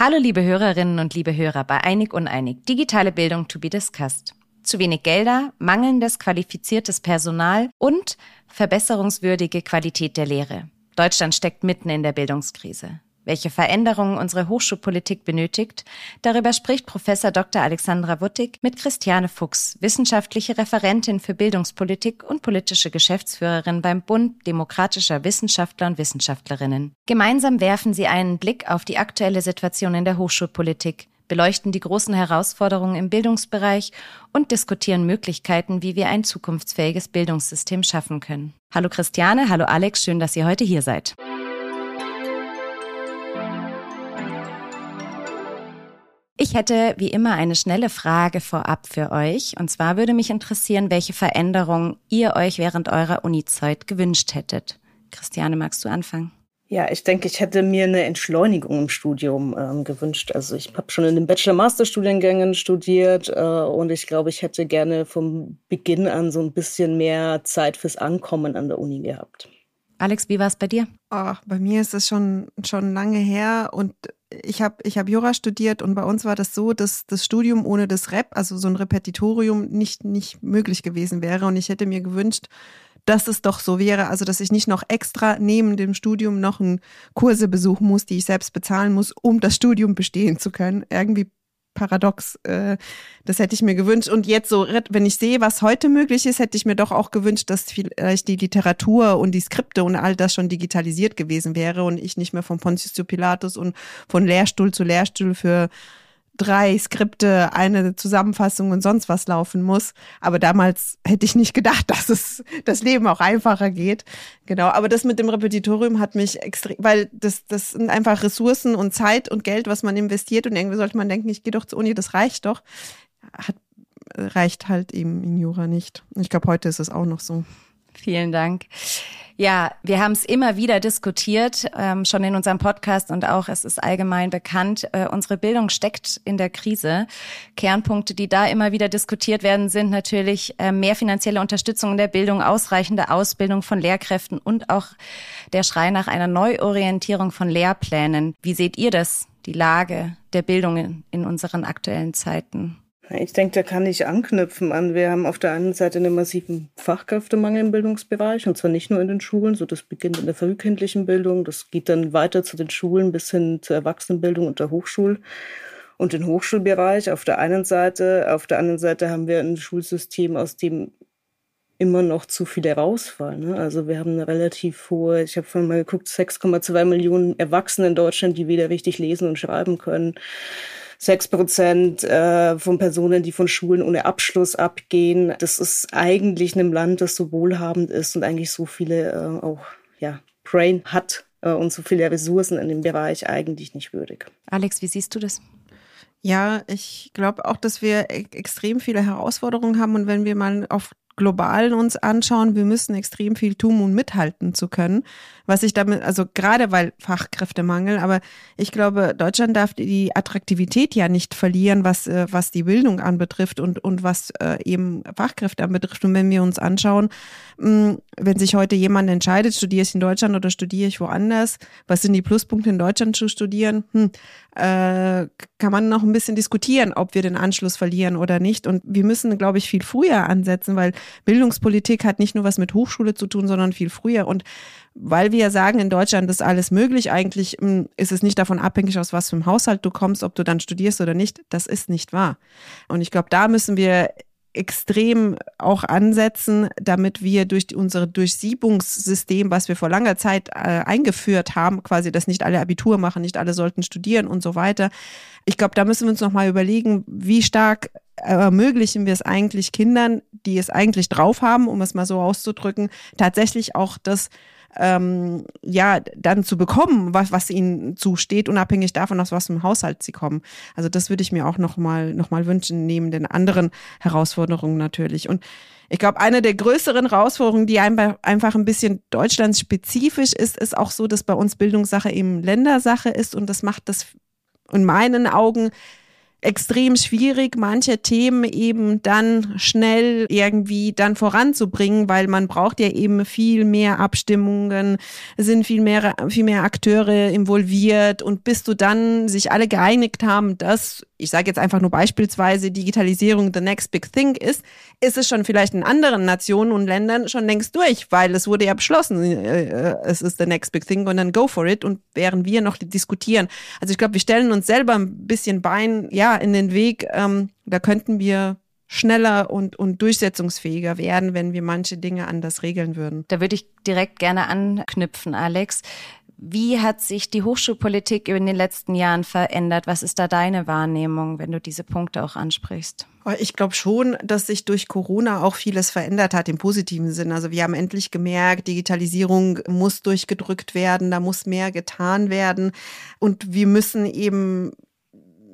Hallo liebe Hörerinnen und liebe Hörer bei Einig Uneinig, digitale Bildung to be discussed. Zu wenig Gelder, mangelndes qualifiziertes Personal und verbesserungswürdige Qualität der Lehre. Deutschland steckt mitten in der Bildungskrise welche Veränderungen unsere Hochschulpolitik benötigt, darüber spricht Professor Dr. Alexandra Wuttig mit Christiane Fuchs, wissenschaftliche Referentin für Bildungspolitik und politische Geschäftsführerin beim Bund demokratischer Wissenschaftler und Wissenschaftlerinnen. Gemeinsam werfen sie einen Blick auf die aktuelle Situation in der Hochschulpolitik, beleuchten die großen Herausforderungen im Bildungsbereich und diskutieren Möglichkeiten, wie wir ein zukunftsfähiges Bildungssystem schaffen können. Hallo Christiane, hallo Alex, schön, dass ihr heute hier seid. Ich hätte wie immer eine schnelle Frage vorab für euch. Und zwar würde mich interessieren, welche Veränderungen ihr euch während eurer Uni-Zeit gewünscht hättet. Christiane, magst du anfangen? Ja, ich denke, ich hätte mir eine Entschleunigung im Studium ähm, gewünscht. Also ich habe schon in den Bachelor-Master-Studiengängen studiert äh, und ich glaube, ich hätte gerne vom Beginn an so ein bisschen mehr Zeit fürs Ankommen an der Uni gehabt. Alex, wie war es bei dir? Oh, bei mir ist es schon, schon lange her und ich habe ich hab Jura studiert und bei uns war das so, dass das Studium ohne das Rep, also so ein Repetitorium, nicht, nicht möglich gewesen wäre. Und ich hätte mir gewünscht, dass es doch so wäre, also dass ich nicht noch extra neben dem Studium noch ein Kurse besuchen muss, die ich selbst bezahlen muss, um das Studium bestehen zu können. Irgendwie paradox. Äh, das hätte ich mir gewünscht. Und jetzt so, wenn ich sehe, was heute möglich ist, hätte ich mir doch auch gewünscht, dass vielleicht die Literatur und die Skripte und all das schon digitalisiert gewesen wäre und ich nicht mehr von Pontius zu Pilatus und von Lehrstuhl zu Lehrstuhl für drei Skripte, eine Zusammenfassung und sonst was laufen muss. Aber damals hätte ich nicht gedacht, dass es das Leben auch einfacher geht. Genau. Aber das mit dem Repetitorium hat mich extrem, weil das, das sind einfach Ressourcen und Zeit und Geld, was man investiert. Und irgendwie sollte man denken, ich gehe doch zur Uni, das reicht doch. Hat, reicht halt eben in Jura nicht. Ich glaube, heute ist es auch noch so. Vielen Dank. Ja, wir haben es immer wieder diskutiert, ähm, schon in unserem Podcast und auch es ist allgemein bekannt, äh, unsere Bildung steckt in der Krise. Kernpunkte, die da immer wieder diskutiert werden, sind natürlich äh, mehr finanzielle Unterstützung in der Bildung, ausreichende Ausbildung von Lehrkräften und auch der Schrei nach einer Neuorientierung von Lehrplänen. Wie seht ihr das, die Lage der Bildung in, in unseren aktuellen Zeiten? Ich denke, da kann ich anknüpfen an. Wir haben auf der einen Seite einen massiven Fachkräftemangel im Bildungsbereich und zwar nicht nur in den Schulen. So, das beginnt in der frühkindlichen Bildung, das geht dann weiter zu den Schulen bis hin zur Erwachsenenbildung und der Hochschul- und den Hochschulbereich. Auf der einen Seite, auf der anderen Seite haben wir ein Schulsystem, aus dem immer noch zu viele rausfallen. Ne? Also wir haben eine relativ hohe, ich habe vorhin mal geguckt, 6,2 Millionen Erwachsene in Deutschland, die weder richtig lesen und schreiben können sechs Prozent äh, von Personen, die von Schulen ohne Abschluss abgehen. Das ist eigentlich in einem Land, das so wohlhabend ist und eigentlich so viele äh, auch ja, Brain hat äh, und so viele Ressourcen in dem Bereich eigentlich nicht würdig. Alex, wie siehst du das? Ja, ich glaube auch, dass wir e extrem viele Herausforderungen haben und wenn wir mal auf global uns anschauen, wir müssen extrem viel tun, um mithalten zu können. Was ich damit, also gerade weil Fachkräftemangel, aber ich glaube, Deutschland darf die Attraktivität ja nicht verlieren, was, äh, was die Bildung anbetrifft und, und was äh, eben Fachkräfte anbetrifft. Und wenn wir uns anschauen, hm, wenn sich heute jemand entscheidet, studiere ich in Deutschland oder studiere ich woanders, was sind die Pluspunkte in Deutschland zu studieren? Hm, äh, kann man noch ein bisschen diskutieren, ob wir den Anschluss verlieren oder nicht. Und wir müssen, glaube ich, viel früher ansetzen, weil Bildungspolitik hat nicht nur was mit Hochschule zu tun, sondern viel früher. Und weil wir sagen, in Deutschland ist alles möglich, eigentlich hm, ist es nicht davon abhängig, aus was für einem Haushalt du kommst, ob du dann studierst oder nicht. Das ist nicht wahr. Und ich glaube, da müssen wir extrem auch ansetzen, damit wir durch unser Durchsiebungssystem, was wir vor langer Zeit äh, eingeführt haben, quasi, dass nicht alle Abitur machen, nicht alle sollten studieren und so weiter. Ich glaube, da müssen wir uns nochmal überlegen, wie stark ermöglichen wir es eigentlich Kindern, die es eigentlich drauf haben, um es mal so auszudrücken, tatsächlich auch das ähm, ja dann zu bekommen, was, was ihnen zusteht, unabhängig davon, aus was einem Haushalt sie kommen. Also das würde ich mir auch nochmal noch mal wünschen, neben den anderen Herausforderungen natürlich. Und ich glaube, eine der größeren Herausforderungen, die einfach ein bisschen deutschlandsspezifisch ist, ist auch so, dass bei uns Bildungssache eben Ländersache ist und das macht das in meinen Augen extrem schwierig, manche Themen eben dann schnell irgendwie dann voranzubringen, weil man braucht ja eben viel mehr Abstimmungen, sind viel mehr, viel mehr Akteure involviert und bis du dann sich alle geeinigt haben, dass, ich sage jetzt einfach nur beispielsweise Digitalisierung the next big thing ist, ist es schon vielleicht in anderen Nationen und Ländern schon längst durch, weil es wurde ja beschlossen, äh, äh, es ist the next big thing und dann go for it und während wir noch diskutieren. Also ich glaube, wir stellen uns selber ein bisschen Bein, ja, in den Weg. Ähm, da könnten wir schneller und, und durchsetzungsfähiger werden, wenn wir manche Dinge anders regeln würden. Da würde ich direkt gerne anknüpfen, Alex. Wie hat sich die Hochschulpolitik in den letzten Jahren verändert? Was ist da deine Wahrnehmung, wenn du diese Punkte auch ansprichst? Ich glaube schon, dass sich durch Corona auch vieles verändert hat im positiven Sinn. Also wir haben endlich gemerkt, Digitalisierung muss durchgedrückt werden, da muss mehr getan werden und wir müssen eben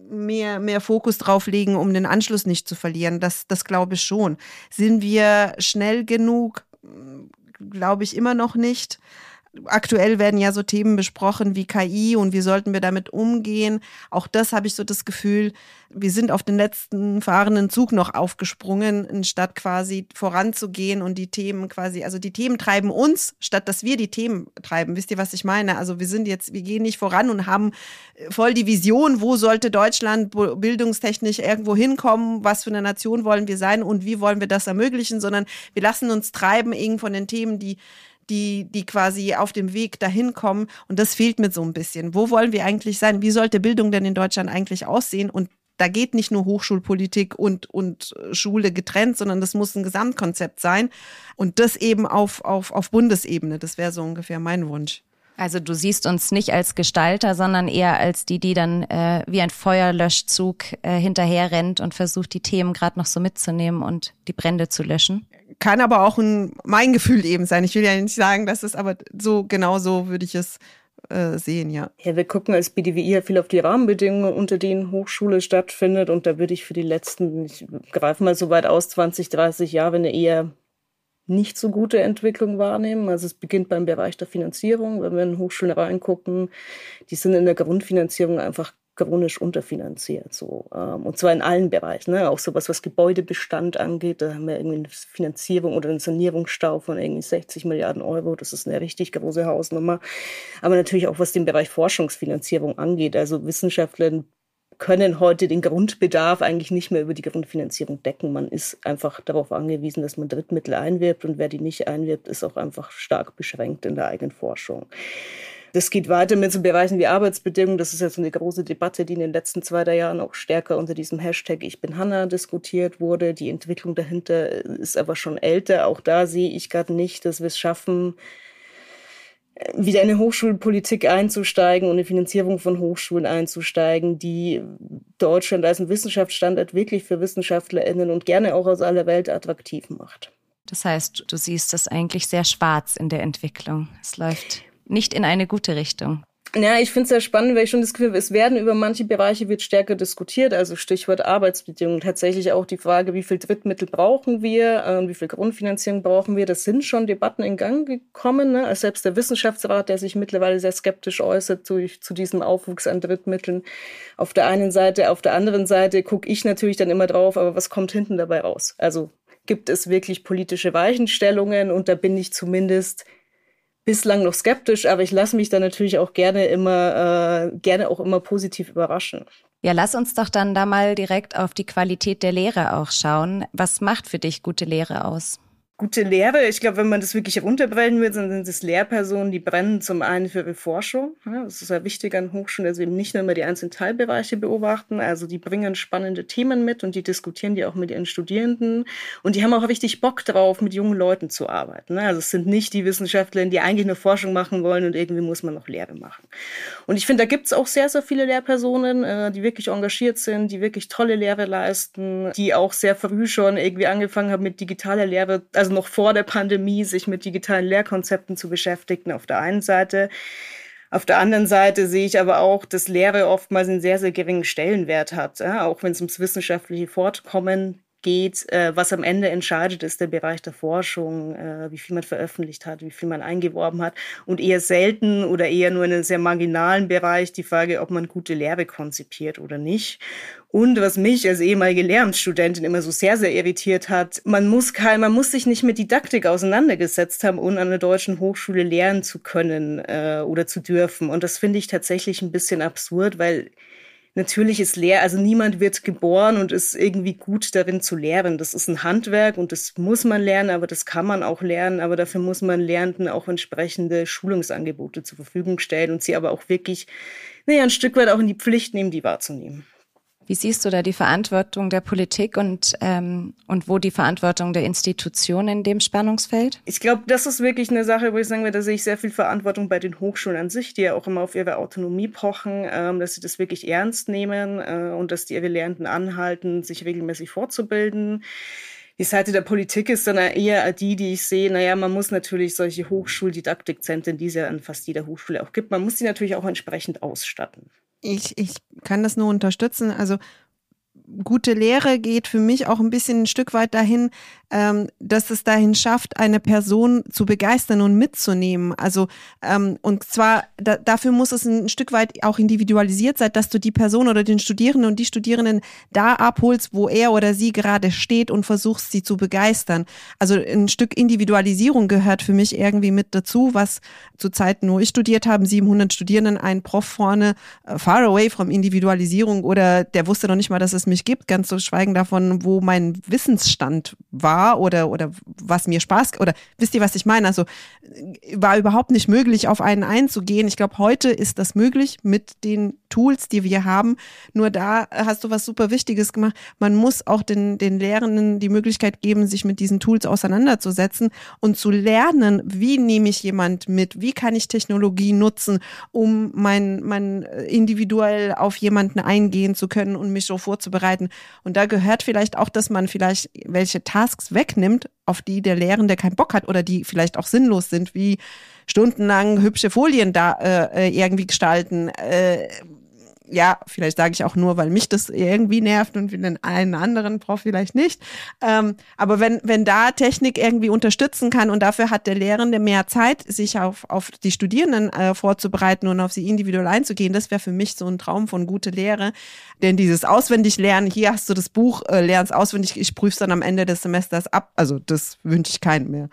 mehr, mehr Fokus drauf legen, um den Anschluss nicht zu verlieren. Das, das glaube ich schon. Sind wir schnell genug? Glaube ich immer noch nicht aktuell werden ja so Themen besprochen wie KI und wie sollten wir damit umgehen. Auch das habe ich so das Gefühl, wir sind auf den letzten fahrenden Zug noch aufgesprungen, anstatt quasi voranzugehen und die Themen quasi, also die Themen treiben uns, statt dass wir die Themen treiben. Wisst ihr, was ich meine? Also wir sind jetzt, wir gehen nicht voran und haben voll die Vision, wo sollte Deutschland bildungstechnisch irgendwo hinkommen, was für eine Nation wollen wir sein und wie wollen wir das ermöglichen, sondern wir lassen uns treiben eben von den Themen, die die, die quasi auf dem Weg dahin kommen. Und das fehlt mir so ein bisschen. Wo wollen wir eigentlich sein? Wie sollte Bildung denn in Deutschland eigentlich aussehen? Und da geht nicht nur Hochschulpolitik und, und Schule getrennt, sondern das muss ein Gesamtkonzept sein. Und das eben auf, auf, auf Bundesebene. Das wäre so ungefähr mein Wunsch. Also du siehst uns nicht als Gestalter, sondern eher als die, die dann äh, wie ein Feuerlöschzug äh, hinterher rennt und versucht, die Themen gerade noch so mitzunehmen und die Brände zu löschen kann aber auch ein, mein Gefühl eben sein. Ich will ja nicht sagen, dass es aber so genau so würde ich es äh, sehen, ja. Ja, wir gucken als BDWI ja viel auf die Rahmenbedingungen, unter denen Hochschule stattfindet. Und da würde ich für die letzten, ich greife mal so weit aus, 20, 30 Jahre eine eher nicht so gute Entwicklung wahrnehmen. Also es beginnt beim Bereich der Finanzierung. Wenn wir in Hochschulen reingucken, die sind in der Grundfinanzierung einfach chronisch unterfinanziert. So. Ähm, und zwar in allen Bereichen. Ne? Auch sowas, was Gebäudebestand angeht. Da haben wir irgendwie eine Finanzierung oder einen Sanierungsstau von irgendwie 60 Milliarden Euro. Das ist eine richtig große Hausnummer. Aber natürlich auch, was den Bereich Forschungsfinanzierung angeht. Also Wissenschaftler können heute den Grundbedarf eigentlich nicht mehr über die Grundfinanzierung decken. Man ist einfach darauf angewiesen, dass man Drittmittel einwirbt und wer die nicht einwirbt, ist auch einfach stark beschränkt in der eigenen Forschung. Das geht weiter mit so Bereichen wie Arbeitsbedingungen. Das ist jetzt eine große Debatte, die in den letzten zwei, drei Jahren auch stärker unter diesem Hashtag Ich bin Hanna diskutiert wurde. Die Entwicklung dahinter ist aber schon älter. Auch da sehe ich gerade nicht, dass wir es schaffen, wieder in eine Hochschulpolitik einzusteigen und eine Finanzierung von Hochschulen einzusteigen, die Deutschland als ein Wissenschaftsstandort wirklich für WissenschaftlerInnen und gerne auch aus aller Welt attraktiv macht. Das heißt, du siehst das eigentlich sehr schwarz in der Entwicklung. Es läuft nicht in eine gute Richtung. Ja, ich finde es sehr spannend, weil ich schon das Gefühl habe, es werden über manche Bereiche wird stärker diskutiert. Also Stichwort Arbeitsbedingungen. Tatsächlich auch die Frage, wie viel Drittmittel brauchen wir, äh, wie viel Grundfinanzierung brauchen wir. Das sind schon Debatten in Gang gekommen. Ne? Also selbst der Wissenschaftsrat, der sich mittlerweile sehr skeptisch äußert zu, zu diesem Aufwuchs an Drittmitteln. Auf der einen Seite, auf der anderen Seite gucke ich natürlich dann immer drauf, aber was kommt hinten dabei raus? Also gibt es wirklich politische Weichenstellungen? Und da bin ich zumindest bislang noch skeptisch, aber ich lasse mich da natürlich auch gerne immer, äh, gerne auch immer positiv überraschen. Ja, lass uns doch dann da mal direkt auf die Qualität der Lehre auch schauen. Was macht für dich gute Lehre aus? Gute Lehre. Ich glaube, wenn man das wirklich runterbrechen will, dann sind es Lehrpersonen, die brennen zum einen für ihre Forschung. Ja, das ist ja wichtig an Hochschulen, dass sie eben nicht nur immer die einzelnen Teilbereiche beobachten. Also die bringen spannende Themen mit und die diskutieren die auch mit ihren Studierenden. Und die haben auch richtig Bock drauf, mit jungen Leuten zu arbeiten. Also es sind nicht die Wissenschaftler, die eigentlich nur Forschung machen wollen und irgendwie muss man noch Lehre machen. Und ich finde, da gibt es auch sehr, sehr viele Lehrpersonen, äh, die wirklich engagiert sind, die wirklich tolle Lehre leisten, die auch sehr früh schon irgendwie angefangen haben mit digitaler Lehre. Also also noch vor der Pandemie, sich mit digitalen Lehrkonzepten zu beschäftigen, auf der einen Seite. Auf der anderen Seite sehe ich aber auch, dass Lehre oftmals einen sehr, sehr geringen Stellenwert hat. Ja, auch wenn es ums wissenschaftliche Fortkommen geht. Äh, was am Ende entscheidet, ist der Bereich der Forschung, äh, wie viel man veröffentlicht hat, wie viel man eingeworben hat und eher selten oder eher nur in einem sehr marginalen Bereich die Frage, ob man gute Lehre konzipiert oder nicht. Und was mich als ehemalige Lehramtsstudentin immer so sehr, sehr irritiert hat, man muss kein, man muss sich nicht mit Didaktik auseinandergesetzt haben, um an einer deutschen Hochschule lehren zu können äh, oder zu dürfen. Und das finde ich tatsächlich ein bisschen absurd, weil natürlich ist Lehr, also niemand wird geboren und ist irgendwie gut darin zu lehren. Das ist ein Handwerk und das muss man lernen, aber das kann man auch lernen. Aber dafür muss man Lernenden auch entsprechende Schulungsangebote zur Verfügung stellen und sie aber auch wirklich, naja, ein Stück weit auch in die Pflicht nehmen, die wahrzunehmen. Wie siehst du da die Verantwortung der Politik und, ähm, und wo die Verantwortung der Institutionen in dem Spannungsfeld? Ich glaube, das ist wirklich eine Sache, wo ich sagen würde, da sehe ich sehr viel Verantwortung bei den Hochschulen an sich, die ja auch immer auf ihre Autonomie pochen, ähm, dass sie das wirklich ernst nehmen äh, und dass die ihre Lehrenden anhalten, sich regelmäßig fortzubilden. Die Seite der Politik ist dann eher die, die ich sehe, naja, man muss natürlich solche Hochschuldidaktikzentren, die es ja an fast jeder Hochschule auch gibt, man muss die natürlich auch entsprechend ausstatten. Ich, ich kann das nur unterstützen. Also gute Lehre geht für mich auch ein bisschen ein Stück weit dahin, ähm, dass es dahin schafft, eine Person zu begeistern und mitzunehmen. Also ähm, und zwar da, dafür muss es ein Stück weit auch individualisiert sein, dass du die Person oder den Studierenden und die Studierenden da abholst, wo er oder sie gerade steht und versuchst, sie zu begeistern. Also ein Stück Individualisierung gehört für mich irgendwie mit dazu, was zu Zeiten, wo ich studiert habe, 700 Studierenden, ein Prof vorne, äh, far away from Individualisierung oder der wusste noch nicht mal, dass es mich gibt, ganz zu schweigen davon, wo mein Wissensstand war war oder, oder was mir Spaß, oder wisst ihr, was ich meine? Also war überhaupt nicht möglich, auf einen einzugehen. Ich glaube, heute ist das möglich mit den Tools, die wir haben. Nur da hast du was super Wichtiges gemacht. Man muss auch den, den Lehrenden die Möglichkeit geben, sich mit diesen Tools auseinanderzusetzen und zu lernen, wie nehme ich jemand mit, wie kann ich Technologie nutzen, um mein, mein individuell auf jemanden eingehen zu können und mich so vorzubereiten. Und da gehört vielleicht auch, dass man vielleicht welche Tasks wegnimmt, auf die der Lehrende keinen Bock hat oder die vielleicht auch sinnlos sind, wie stundenlang hübsche Folien da äh, äh irgendwie gestalten. Äh, ja, vielleicht sage ich auch nur, weil mich das irgendwie nervt und den einen anderen Prof vielleicht nicht. Ähm, aber wenn, wenn da Technik irgendwie unterstützen kann und dafür hat der Lehrende mehr Zeit, sich auf, auf die Studierenden äh, vorzubereiten und auf sie individuell einzugehen, das wäre für mich so ein Traum von gute Lehre. Denn dieses Auswendiglernen, hier hast du das Buch, äh, lernst auswendig, ich prüfe dann am Ende des Semesters ab. Also das wünsche ich keinem mehr.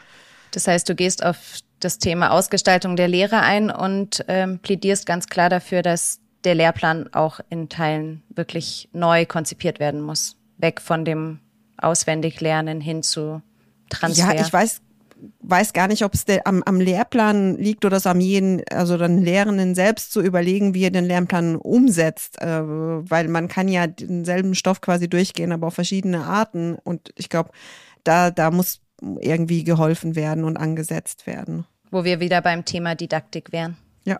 Das heißt, du gehst auf das Thema Ausgestaltung der Lehre ein und ähm, plädierst ganz klar dafür, dass der Lehrplan auch in Teilen wirklich neu konzipiert werden muss. Weg von dem Auswendiglernen hin zu Transfer. Ja, ich weiß, weiß gar nicht, ob es am, am Lehrplan liegt oder es am jeden, also dann Lehrenden selbst zu überlegen, wie er den Lehrplan umsetzt, äh, weil man kann ja denselben Stoff quasi durchgehen, aber auf verschiedene Arten. Und ich glaube, da, da muss irgendwie geholfen werden und angesetzt werden. Wo wir wieder beim Thema Didaktik wären. Ja.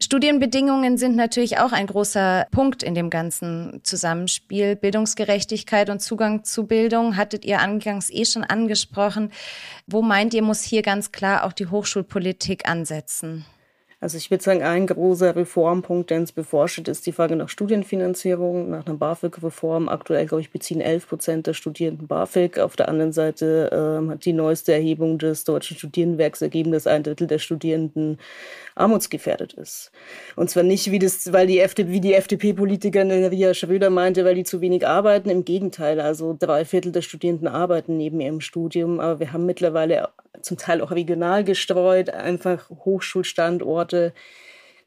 Studienbedingungen sind natürlich auch ein großer Punkt in dem ganzen Zusammenspiel. Bildungsgerechtigkeit und Zugang zu Bildung hattet ihr angangs eh schon angesprochen. Wo meint ihr, muss hier ganz klar auch die Hochschulpolitik ansetzen? Also ich würde sagen, ein großer Reformpunkt, der uns bevorsteht, ist die Frage nach Studienfinanzierung, nach einer BAföG-Reform. Aktuell, glaube ich, beziehen 11 Prozent der Studierenden BAföG. Auf der anderen Seite äh, hat die neueste Erhebung des Deutschen Studierendenwerks ergeben, dass ein Drittel der Studierenden armutsgefährdet ist. Und zwar nicht, wie, das, weil die FDP, wie die FDP-Politikerin Ria Schröder meinte, weil die zu wenig arbeiten. Im Gegenteil, also drei Viertel der Studierenden arbeiten neben ihrem Studium. Aber wir haben mittlerweile zum Teil auch regional gestreut, einfach Hochschulstandorte.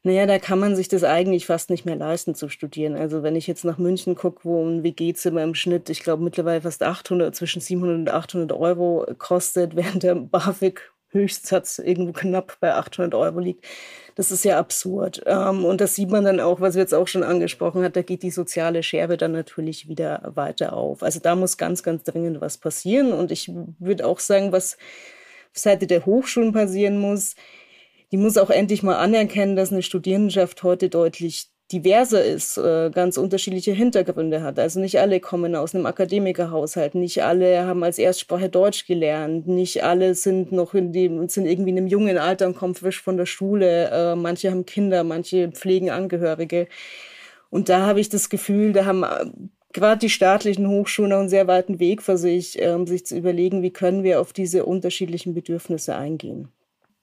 Naja, da kann man sich das eigentlich fast nicht mehr leisten zu studieren. Also wenn ich jetzt nach München gucke, wo ein WG-Zimmer im Schnitt, ich glaube mittlerweile fast 800, zwischen 700 und 800 Euro kostet, während der BAföG Höchstsatz irgendwo knapp bei 800 Euro liegt. Das ist ja absurd. Ähm, und das sieht man dann auch, was wir jetzt auch schon angesprochen hat, da geht die soziale Scherbe dann natürlich wieder weiter auf. Also da muss ganz, ganz dringend was passieren. Und ich würde auch sagen, was auf Seite der Hochschulen passieren muss, die muss auch endlich mal anerkennen, dass eine Studierendenschaft heute deutlich diverser ist, äh, ganz unterschiedliche Hintergründe hat. Also nicht alle kommen aus einem Akademikerhaushalt, nicht alle haben als Erstsprache Deutsch gelernt, nicht alle sind noch in dem, sind irgendwie in einem jungen Alter und kommen frisch von der Schule. Äh, manche haben Kinder, manche pflegen Angehörige. Und da habe ich das Gefühl, da haben gerade die staatlichen Hochschulen noch einen sehr weiten Weg für sich, ähm, sich zu überlegen, wie können wir auf diese unterschiedlichen Bedürfnisse eingehen.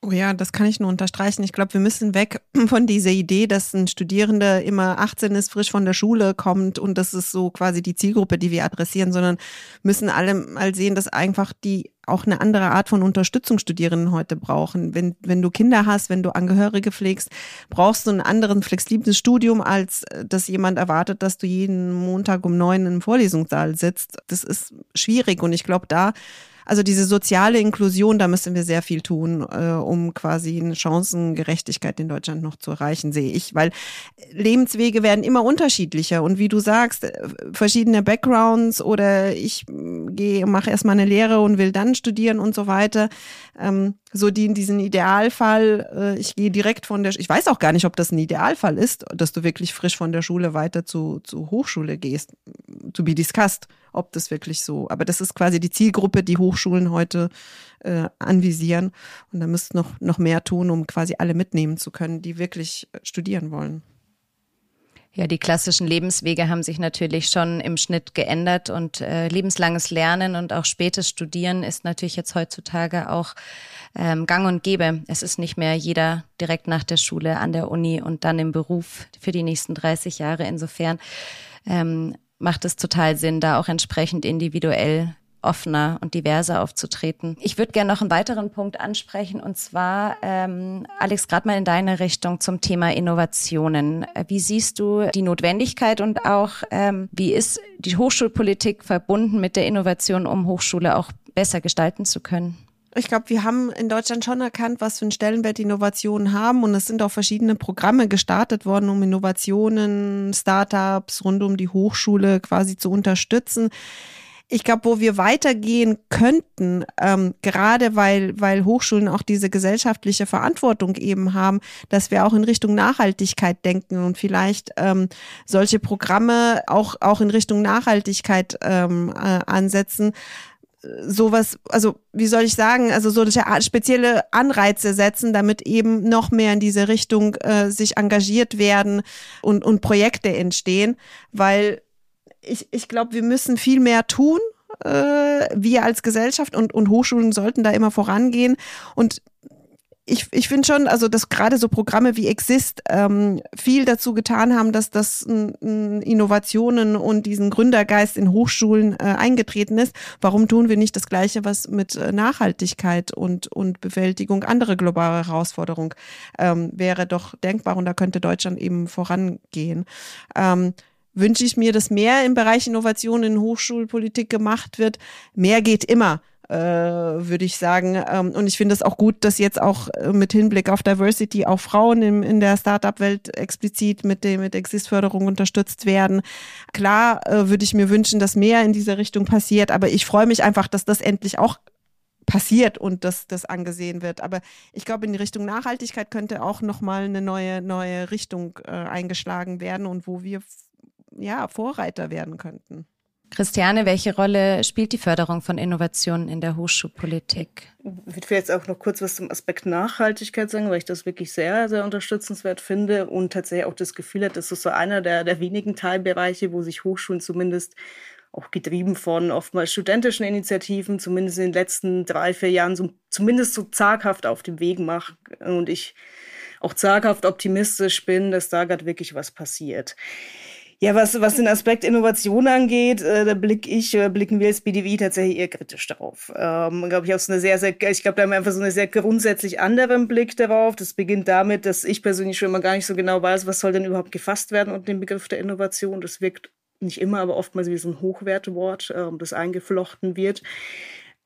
Oh ja, das kann ich nur unterstreichen. Ich glaube, wir müssen weg von dieser Idee, dass ein Studierender immer 18 ist, frisch von der Schule kommt und das ist so quasi die Zielgruppe, die wir adressieren, sondern müssen alle mal sehen, dass einfach die auch eine andere Art von Unterstützung Studierenden heute brauchen. Wenn, wenn du Kinder hast, wenn du Angehörige pflegst, brauchst du ein anderes flexibles Studium, als äh, dass jemand erwartet, dass du jeden Montag um neun im Vorlesungssaal sitzt. Das ist schwierig und ich glaube, da also diese soziale Inklusion, da müssen wir sehr viel tun, äh, um quasi eine Chancengerechtigkeit in Deutschland noch zu erreichen, sehe ich. Weil Lebenswege werden immer unterschiedlicher und wie du sagst, äh, verschiedene Backgrounds oder ich mm, gehe, mache erstmal eine Lehre und will dann studieren und so weiter. Ähm, so die in diesen Idealfall, äh, ich gehe direkt von der, ich weiß auch gar nicht, ob das ein Idealfall ist, dass du wirklich frisch von der Schule weiter zu, zu Hochschule gehst, to be discussed ob das wirklich so, aber das ist quasi die Zielgruppe, die Hochschulen heute äh, anvisieren. Und da müsst noch, noch mehr tun, um quasi alle mitnehmen zu können, die wirklich äh, studieren wollen. Ja, die klassischen Lebenswege haben sich natürlich schon im Schnitt geändert und äh, lebenslanges Lernen und auch spätes Studieren ist natürlich jetzt heutzutage auch ähm, gang und gäbe. Es ist nicht mehr jeder direkt nach der Schule an der Uni und dann im Beruf für die nächsten 30 Jahre. Insofern ähm, macht es total Sinn, da auch entsprechend individuell offener und diverser aufzutreten. Ich würde gerne noch einen weiteren Punkt ansprechen und zwar, ähm, Alex, gerade mal in deine Richtung zum Thema Innovationen. Wie siehst du die Notwendigkeit und auch, ähm, wie ist die Hochschulpolitik verbunden mit der Innovation, um Hochschule auch besser gestalten zu können? Ich glaube, wir haben in Deutschland schon erkannt, was für einen Stellenwert Innovationen haben und es sind auch verschiedene Programme gestartet worden, um Innovationen, Startups rund um die Hochschule quasi zu unterstützen. Ich glaube, wo wir weitergehen könnten, ähm, gerade weil, weil Hochschulen auch diese gesellschaftliche Verantwortung eben haben, dass wir auch in Richtung Nachhaltigkeit denken und vielleicht ähm, solche Programme auch, auch in Richtung Nachhaltigkeit ähm, äh, ansetzen, sowas, also wie soll ich sagen, also solche spezielle Anreize setzen, damit eben noch mehr in diese Richtung äh, sich engagiert werden und, und Projekte entstehen, weil ich, ich glaube, wir müssen viel mehr tun, äh, wir als Gesellschaft und, und Hochschulen sollten da immer vorangehen. Und ich, ich finde schon, also dass gerade so Programme wie Exist ähm, viel dazu getan haben, dass das n, Innovationen und diesen Gründergeist in Hochschulen äh, eingetreten ist. Warum tun wir nicht das Gleiche, was mit äh, Nachhaltigkeit und, und Bewältigung anderer globaler Herausforderungen ähm, wäre doch denkbar und da könnte Deutschland eben vorangehen. Ähm, wünsche ich mir, dass mehr im Bereich Innovation in Hochschulpolitik gemacht wird. Mehr geht immer äh, würde ich sagen. Ähm, und ich finde es auch gut, dass jetzt auch äh, mit Hinblick auf Diversity auch Frauen im, in der Startup-Welt explizit mit dem mit Exist-Förderung unterstützt werden. Klar äh, würde ich mir wünschen, dass mehr in dieser Richtung passiert, aber ich freue mich einfach, dass das endlich auch passiert und dass das angesehen wird. Aber ich glaube, in die Richtung Nachhaltigkeit könnte auch nochmal eine neue, neue Richtung äh, eingeschlagen werden und wo wir ja Vorreiter werden könnten. Christiane, welche Rolle spielt die Förderung von Innovationen in der Hochschulpolitik? Ich würde jetzt auch noch kurz was zum Aspekt Nachhaltigkeit sagen, weil ich das wirklich sehr, sehr unterstützenswert finde und tatsächlich auch das Gefühl hat, das ist so einer der, der wenigen Teilbereiche, wo sich Hochschulen zumindest auch getrieben von oftmals studentischen Initiativen, zumindest in den letzten drei, vier Jahren so, zumindest so zaghaft auf dem Weg machen. Und ich auch zaghaft optimistisch bin, dass da gerade wirklich was passiert. Ja, was, was den Aspekt Innovation angeht, äh, da blick ich, äh, blicken wir als BDW tatsächlich eher kritisch darauf. Ähm, glaube ich, aus einer sehr, sehr, ich glaube, da haben wir einfach so einen sehr grundsätzlich anderen Blick darauf. Das beginnt damit, dass ich persönlich schon immer gar nicht so genau weiß, was soll denn überhaupt gefasst werden unter dem Begriff der Innovation. Das wirkt nicht immer, aber oftmals wie so ein Hochwertewort, äh, das eingeflochten wird.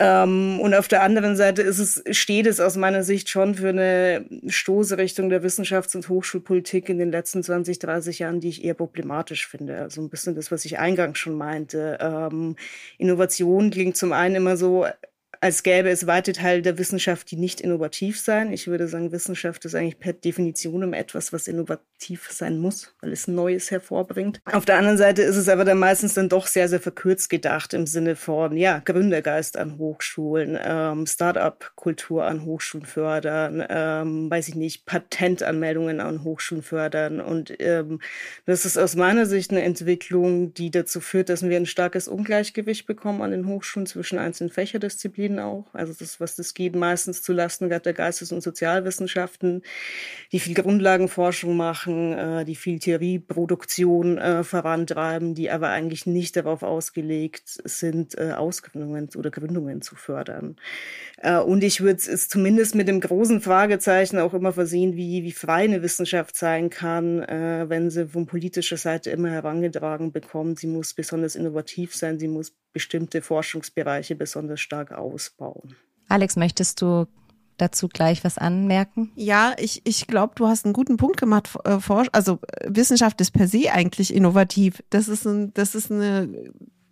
Ähm, und auf der anderen Seite ist es, steht es aus meiner Sicht schon für eine Stoßrichtung der Wissenschafts- und Hochschulpolitik in den letzten 20, 30 Jahren, die ich eher problematisch finde. Also ein bisschen das, was ich eingangs schon meinte. Ähm, Innovation klingt zum einen immer so als gäbe es weite Teile der Wissenschaft, die nicht innovativ sein. Ich würde sagen, Wissenschaft ist eigentlich per Definition etwas, was innovativ sein muss, weil es Neues hervorbringt. Auf der anderen Seite ist es aber dann meistens dann doch sehr, sehr verkürzt gedacht im Sinne von, ja, Gründergeist an Hochschulen, ähm, Start-up-Kultur an Hochschulen fördern, ähm, weiß ich nicht, Patentanmeldungen an Hochschulen fördern. Und ähm, das ist aus meiner Sicht eine Entwicklung, die dazu führt, dass wir ein starkes Ungleichgewicht bekommen an den Hochschulen zwischen einzelnen Fächerdisziplinen Disziplinen auch. Also das, was das geht, meistens zu Lasten der Geistes- und Sozialwissenschaften, die viel Grundlagenforschung machen, äh, die viel Theorieproduktion äh, vorantreiben, die aber eigentlich nicht darauf ausgelegt sind, äh, Ausgründungen oder Gründungen zu fördern. Und ich würde es zumindest mit dem großen Fragezeichen auch immer versehen, wie, wie frei eine Wissenschaft sein kann, wenn sie von politischer Seite immer herangetragen bekommt, sie muss besonders innovativ sein, sie muss bestimmte Forschungsbereiche besonders stark ausbauen. Alex, möchtest du dazu gleich was anmerken? Ja, ich, ich glaube, du hast einen guten Punkt gemacht. Äh, also Wissenschaft ist per se eigentlich innovativ. Das ist, ein, das ist eine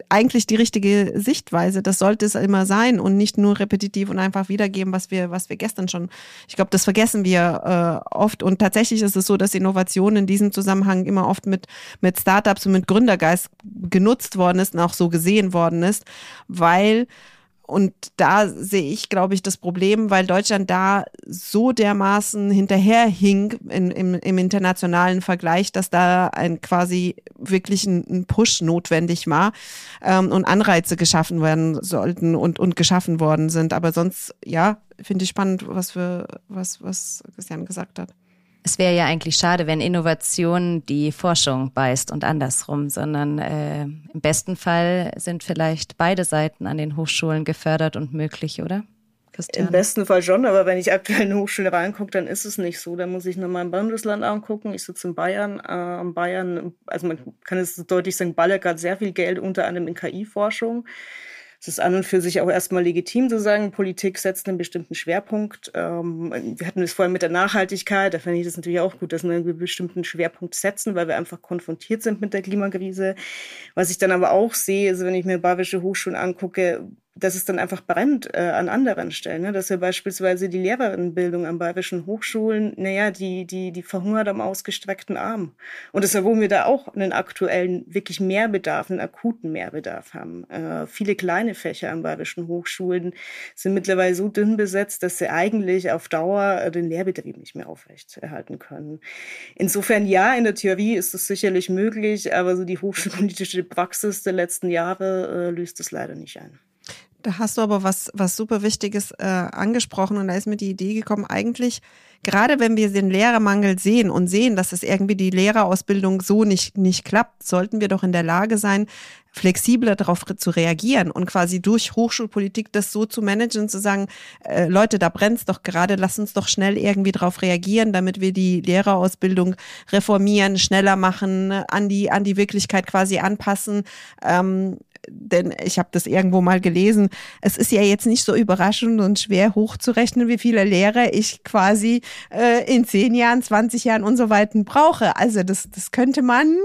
eigentlich die richtige Sichtweise. Das sollte es immer sein und nicht nur repetitiv und einfach wiedergeben, was wir, was wir gestern schon. Ich glaube, das vergessen wir äh, oft. Und tatsächlich ist es so, dass Innovation in diesem Zusammenhang immer oft mit, mit Startups und mit Gründergeist genutzt worden ist und auch so gesehen worden ist, weil und da sehe ich, glaube ich, das Problem, weil Deutschland da so dermaßen hinterherhing in, im, im internationalen Vergleich, dass da ein quasi wirklich ein, ein Push notwendig war ähm, und Anreize geschaffen werden sollten und, und geschaffen worden sind. Aber sonst, ja, finde ich spannend, was, für, was, was Christian gesagt hat. Es wäre ja eigentlich schade, wenn Innovation die Forschung beißt und andersrum, sondern äh, im besten Fall sind vielleicht beide Seiten an den Hochschulen gefördert und möglich, oder? Christian? Im besten Fall schon, aber wenn ich aktuell in eine Hochschule reingucke, dann ist es nicht so. Da muss ich nur mein Bundesland angucken. Ich sitze in Bayern. Äh, Bayern, also man kann es deutlich sagen, ballert gerade sehr viel Geld unter anderem in KI-Forschung. Es ist an und für sich auch erstmal legitim zu sagen, Politik setzt einen bestimmten Schwerpunkt. Ähm, wir hatten es vorhin mit der Nachhaltigkeit, da fände ich das natürlich auch gut, dass wir einen bestimmten Schwerpunkt setzen, weil wir einfach konfrontiert sind mit der Klimakrise. Was ich dann aber auch sehe, ist, wenn ich mir bayerische Hochschulen angucke, dass es dann einfach brennt äh, an anderen Stellen. Ne? Dass wir beispielsweise die Lehrerinnenbildung an bayerischen Hochschulen, naja, die, die, die verhungert am ausgestreckten Arm. Und deshalb, wo wir da auch einen aktuellen, wirklich Mehrbedarf, einen akuten Mehrbedarf haben. Äh, viele kleine Fächer an bayerischen Hochschulen sind mittlerweile so dünn besetzt, dass sie eigentlich auf Dauer äh, den Lehrbetrieb nicht mehr aufrecht erhalten können. Insofern, ja, in der Theorie ist es sicherlich möglich, aber so die hochschulpolitische Praxis der letzten Jahre äh, löst es leider nicht ein. Da hast du aber was, was super Wichtiges äh, angesprochen und da ist mir die Idee gekommen, eigentlich, gerade wenn wir den Lehrermangel sehen und sehen, dass es irgendwie die Lehrerausbildung so nicht, nicht klappt, sollten wir doch in der Lage sein, flexibler darauf zu reagieren und quasi durch Hochschulpolitik das so zu managen, zu sagen, äh, Leute, da brennt's doch gerade, lass uns doch schnell irgendwie darauf reagieren, damit wir die Lehrerausbildung reformieren, schneller machen, an die, an die Wirklichkeit quasi anpassen. Ähm, denn ich habe das irgendwo mal gelesen, es ist ja jetzt nicht so überraschend und schwer hochzurechnen, wie viele Lehrer ich quasi äh, in zehn Jahren, 20 Jahren und so weiter brauche. Also das, das könnte man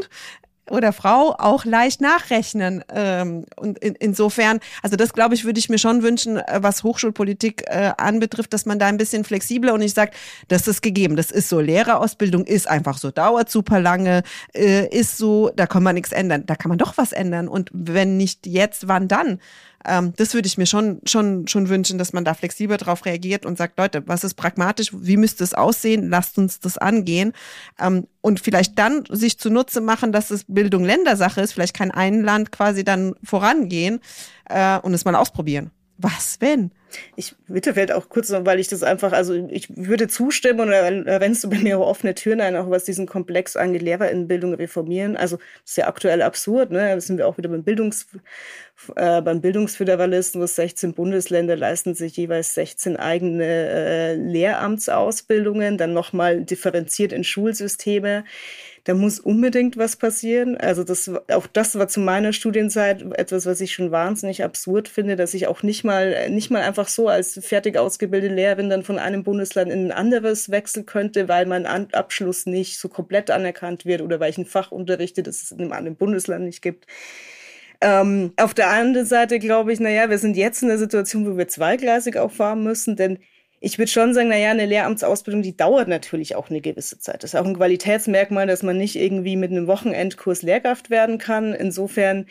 oder Frau auch leicht nachrechnen. Ähm, und in, insofern, also das glaube ich, würde ich mir schon wünschen, äh, was Hochschulpolitik äh, anbetrifft, dass man da ein bisschen flexibler und ich sage, das ist gegeben, das ist so, Lehrerausbildung ist einfach so, dauert super lange, äh, ist so, da kann man nichts ändern. Da kann man doch was ändern. Und wenn nicht jetzt, wann dann? Ähm, das würde ich mir schon, schon, schon wünschen, dass man da flexibel drauf reagiert und sagt, Leute, was ist pragmatisch? Wie müsste es aussehen? Lasst uns das angehen. Ähm, und vielleicht dann sich zunutze machen, dass es Bildung Ländersache ist. Vielleicht kann ein Land quasi dann vorangehen äh, und es mal ausprobieren. Was wenn? Ich bitte vielleicht auch kurz noch, weil ich das einfach, also ich würde zustimmen und rennst du bei mir auch offene Türen ein, auch was diesen Komplex angeht, Lehrerinnenbildung reformieren. Also das ist ja aktuell absurd, ne? Da sind wir auch wieder beim Bildungs, äh, beim Bildungsföderalismus. 16 Bundesländer leisten sich jeweils 16 eigene äh, Lehramtsausbildungen, dann nochmal differenziert in Schulsysteme da muss unbedingt was passieren. Also das, auch das war zu meiner Studienzeit etwas, was ich schon wahnsinnig absurd finde, dass ich auch nicht mal, nicht mal einfach so als fertig ausgebildete Lehrerin dann von einem Bundesland in ein anderes wechseln könnte, weil mein Abschluss nicht so komplett anerkannt wird oder weil ich ein Fach unterrichte, das es in einem anderen Bundesland nicht gibt. Ähm, auf der anderen Seite glaube ich, naja, wir sind jetzt in der Situation, wo wir zweigleisig auch fahren müssen, denn ich würde schon sagen, naja, eine Lehramtsausbildung, die dauert natürlich auch eine gewisse Zeit. Das ist auch ein Qualitätsmerkmal, dass man nicht irgendwie mit einem Wochenendkurs Lehrkraft werden kann. Insofern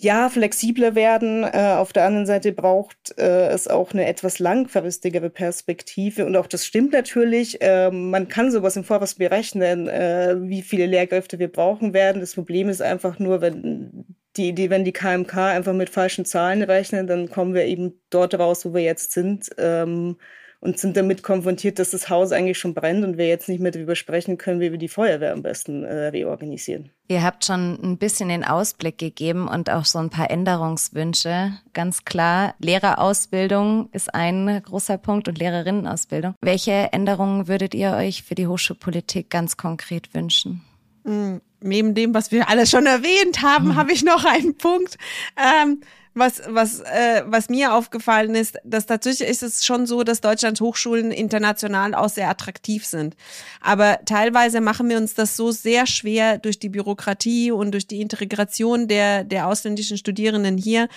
ja, flexibler werden. Äh, auf der anderen Seite braucht äh, es auch eine etwas langfristigere Perspektive. Und auch das stimmt natürlich. Äh, man kann sowas im Voraus berechnen, äh, wie viele Lehrkräfte wir brauchen werden. Das Problem ist einfach nur, wenn die, die, wenn die KMK einfach mit falschen Zahlen rechnen, dann kommen wir eben dort raus, wo wir jetzt sind. Ähm, und sind damit konfrontiert, dass das Haus eigentlich schon brennt und wir jetzt nicht mehr darüber sprechen können, wie wir die Feuerwehr am besten äh, reorganisieren. Ihr habt schon ein bisschen den Ausblick gegeben und auch so ein paar Änderungswünsche. Ganz klar, Lehrerausbildung ist ein großer Punkt und Lehrerinnenausbildung. Welche Änderungen würdet ihr euch für die Hochschulpolitik ganz konkret wünschen? Mhm. Neben dem, was wir alle schon erwähnt haben, mhm. habe ich noch einen Punkt. Ähm, was, was, äh, was mir aufgefallen ist, dass tatsächlich ist es schon so, dass Deutschlands Hochschulen international auch sehr attraktiv sind. Aber teilweise machen wir uns das so sehr schwer durch die Bürokratie und durch die Integration der, der ausländischen Studierenden hier,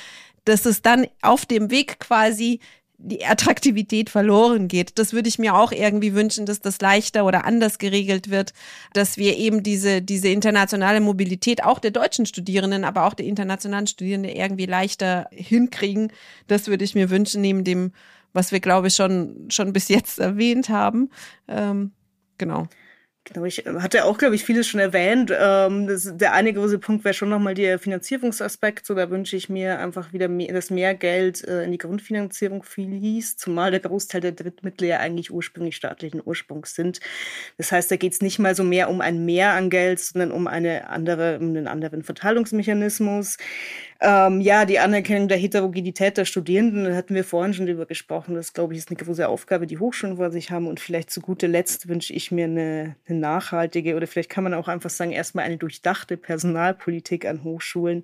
dass es dann auf dem Weg quasi die Attraktivität verloren geht. Das würde ich mir auch irgendwie wünschen, dass das leichter oder anders geregelt wird, dass wir eben diese, diese internationale Mobilität auch der deutschen Studierenden, aber auch der internationalen Studierenden irgendwie leichter hinkriegen. Das würde ich mir wünschen, neben dem, was wir, glaube ich, schon, schon bis jetzt erwähnt haben. Ähm, genau. Genau, ich hatte auch, glaube ich, vieles schon erwähnt. Ähm, das, der eine große Punkt wäre schon nochmal der Finanzierungsaspekt. So, da wünsche ich mir einfach wieder, mehr, dass mehr Geld äh, in die Grundfinanzierung fließt, zumal der Großteil der Drittmittel ja eigentlich ursprünglich staatlichen Ursprungs sind. Das heißt, da geht es nicht mal so mehr um ein Mehr an Geld, sondern um eine andere, um einen anderen Verteilungsmechanismus. Ähm, ja, die Anerkennung der Heterogenität der Studierenden, da hatten wir vorhin schon drüber gesprochen. Das, glaube ich, ist eine große Aufgabe, die Hochschulen vor sich haben. Und vielleicht zu guter Letzt wünsche ich mir eine, eine nachhaltige oder vielleicht kann man auch einfach sagen, erstmal eine durchdachte Personalpolitik an Hochschulen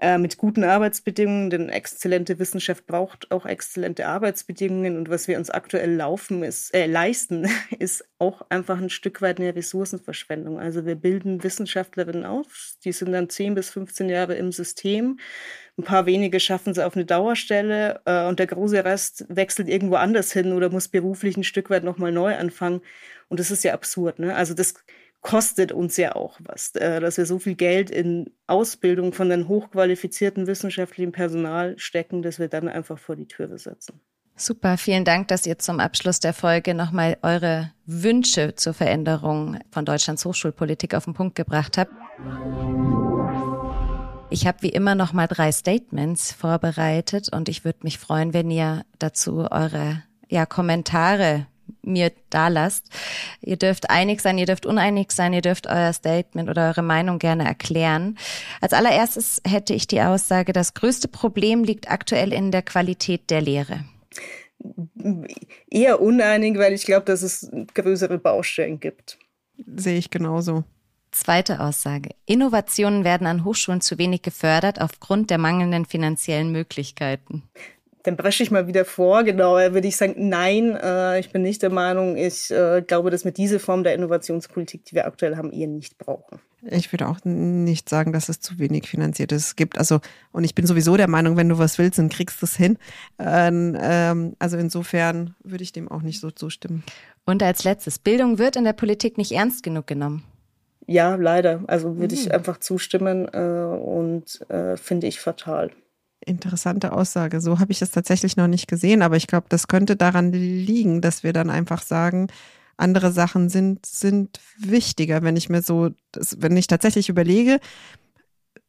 äh, mit guten Arbeitsbedingungen, denn exzellente Wissenschaft braucht auch exzellente Arbeitsbedingungen und was wir uns aktuell laufen ist, äh, leisten, ist auch einfach ein Stück weit eine Ressourcenverschwendung. Also wir bilden Wissenschaftlerinnen auf, die sind dann 10 bis 15 Jahre im System. Ein paar wenige schaffen es auf eine Dauerstelle äh, und der große Rest wechselt irgendwo anders hin oder muss beruflich ein Stück weit nochmal neu anfangen. Und das ist ja absurd. Ne? Also das kostet uns ja auch was, äh, dass wir so viel Geld in Ausbildung von den hochqualifizierten wissenschaftlichen Personal stecken, dass wir dann einfach vor die Türe setzen. Super, vielen Dank, dass ihr zum Abschluss der Folge nochmal eure Wünsche zur Veränderung von Deutschlands Hochschulpolitik auf den Punkt gebracht habt. Ich habe wie immer nochmal drei Statements vorbereitet und ich würde mich freuen, wenn ihr dazu eure ja, Kommentare mir da lasst. Ihr dürft einig sein, ihr dürft uneinig sein, ihr dürft euer Statement oder eure Meinung gerne erklären. Als allererstes hätte ich die Aussage, das größte Problem liegt aktuell in der Qualität der Lehre. Eher uneinig, weil ich glaube, dass es größere Baustellen gibt. Sehe ich genauso. Zweite Aussage. Innovationen werden an Hochschulen zu wenig gefördert aufgrund der mangelnden finanziellen Möglichkeiten dann bresche ich mal wieder vor. Genau, würde ich sagen, nein, äh, ich bin nicht der Meinung. Ich äh, glaube, dass wir diese Form der Innovationspolitik, die wir aktuell haben, eher nicht brauchen. Ich würde auch nicht sagen, dass es zu wenig finanziert ist. Es gibt also, und ich bin sowieso der Meinung, wenn du was willst, dann kriegst du es hin. Ähm, ähm, also insofern würde ich dem auch nicht so zustimmen. Und als letztes, Bildung wird in der Politik nicht ernst genug genommen. Ja, leider. Also würde mhm. ich einfach zustimmen äh, und äh, finde ich fatal. Interessante Aussage. So habe ich es tatsächlich noch nicht gesehen, aber ich glaube, das könnte daran liegen, dass wir dann einfach sagen, andere Sachen sind, sind wichtiger. Wenn ich mir so, das, wenn ich tatsächlich überlege,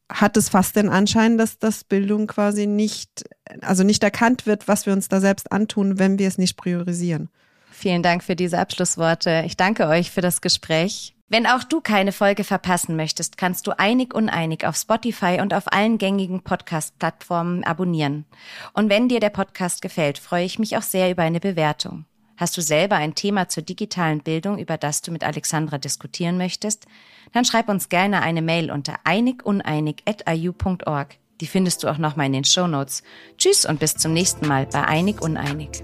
hat es fast den Anschein, dass das Bildung quasi nicht, also nicht erkannt wird, was wir uns da selbst antun, wenn wir es nicht priorisieren. Vielen Dank für diese Abschlussworte. Ich danke euch für das Gespräch. Wenn auch du keine Folge verpassen möchtest, kannst du Einig Uneinig auf Spotify und auf allen gängigen Podcast-Plattformen abonnieren. Und wenn dir der Podcast gefällt, freue ich mich auch sehr über eine Bewertung. Hast du selber ein Thema zur digitalen Bildung, über das du mit Alexandra diskutieren möchtest? Dann schreib uns gerne eine Mail unter einiguneinig.iu.org. Die findest du auch nochmal in den Show Notes. Tschüss und bis zum nächsten Mal bei Einig Uneinig.